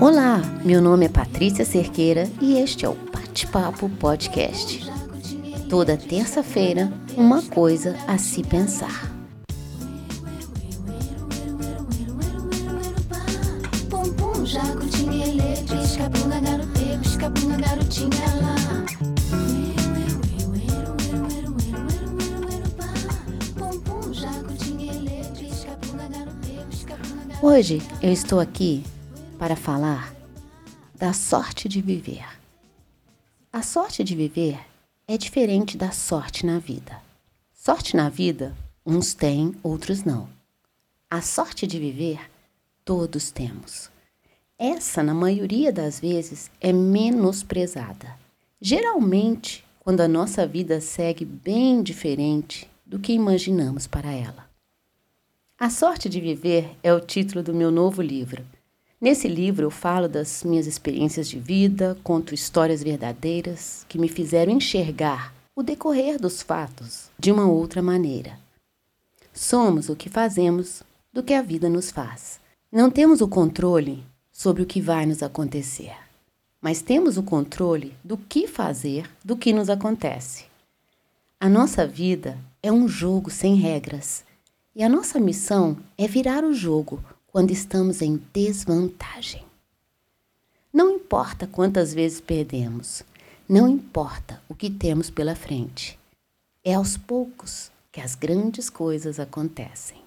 Olá, meu nome é Patrícia Cerqueira e este é o Bate-Papo Podcast. Toda terça-feira, uma coisa a se pensar. Pum garotinha lá. Hoje eu estou aqui para falar da sorte de viver. A sorte de viver é diferente da sorte na vida. Sorte na vida, uns têm, outros não. A sorte de viver, todos temos. Essa, na maioria das vezes, é menosprezada. Geralmente, quando a nossa vida segue bem diferente do que imaginamos para ela. A Sorte de Viver é o título do meu novo livro. Nesse livro eu falo das minhas experiências de vida, conto histórias verdadeiras que me fizeram enxergar o decorrer dos fatos de uma outra maneira. Somos o que fazemos do que a vida nos faz. Não temos o controle sobre o que vai nos acontecer, mas temos o controle do que fazer do que nos acontece. A nossa vida é um jogo sem regras e a nossa missão é virar o jogo quando estamos em desvantagem. Não importa quantas vezes perdemos, não importa o que temos pela frente. É aos poucos que as grandes coisas acontecem.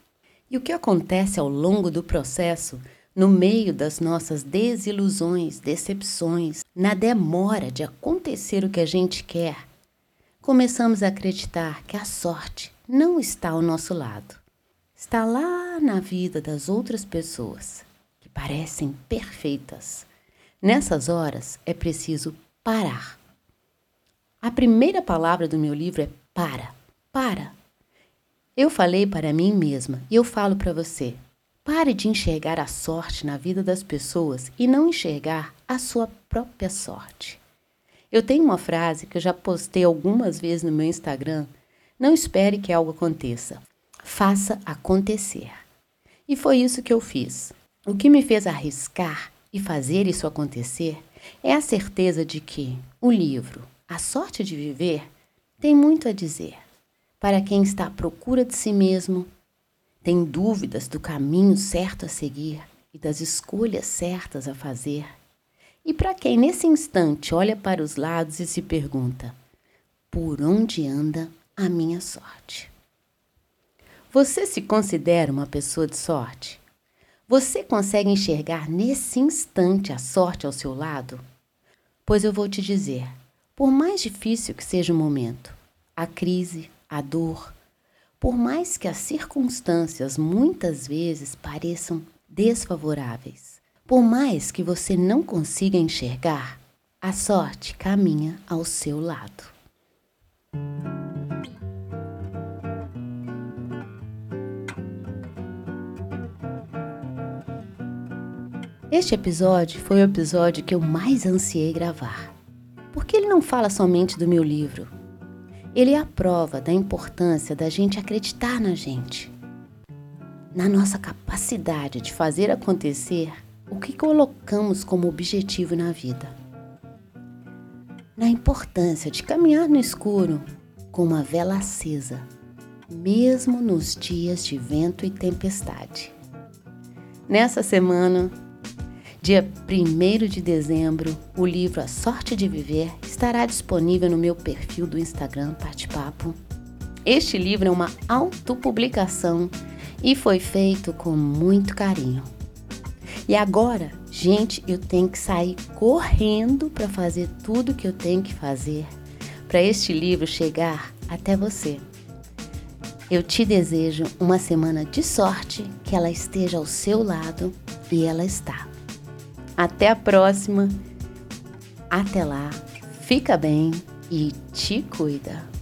E o que acontece ao longo do processo, no meio das nossas desilusões, decepções, na demora de acontecer o que a gente quer, começamos a acreditar que a sorte não está ao nosso lado. Está lá na vida das outras pessoas, que parecem perfeitas. Nessas horas é preciso parar. A primeira palavra do meu livro é para, para. Eu falei para mim mesma e eu falo para você. Pare de enxergar a sorte na vida das pessoas e não enxergar a sua própria sorte. Eu tenho uma frase que eu já postei algumas vezes no meu Instagram. Não espere que algo aconteça. Faça acontecer. E foi isso que eu fiz. O que me fez arriscar e fazer isso acontecer é a certeza de que o livro A Sorte de Viver tem muito a dizer. Para quem está à procura de si mesmo, tem dúvidas do caminho certo a seguir e das escolhas certas a fazer. E para quem nesse instante olha para os lados e se pergunta: por onde anda a minha sorte? Você se considera uma pessoa de sorte? Você consegue enxergar nesse instante a sorte ao seu lado? Pois eu vou te dizer: por mais difícil que seja o momento, a crise, a dor, por mais que as circunstâncias muitas vezes pareçam desfavoráveis, por mais que você não consiga enxergar, a sorte caminha ao seu lado. Este episódio foi o episódio que eu mais ansiei gravar, porque ele não fala somente do meu livro. Ele é a prova da importância da gente acreditar na gente, na nossa capacidade de fazer acontecer o que colocamos como objetivo na vida, na importância de caminhar no escuro com uma vela acesa, mesmo nos dias de vento e tempestade. Nessa semana, Dia 1 de dezembro, o livro A Sorte de Viver estará disponível no meu perfil do Instagram Bate-Papo. Este livro é uma autopublicação e foi feito com muito carinho. E agora, gente, eu tenho que sair correndo para fazer tudo que eu tenho que fazer para este livro chegar até você. Eu te desejo uma semana de sorte, que ela esteja ao seu lado e ela está. Até a próxima. Até lá. Fica bem e te cuida.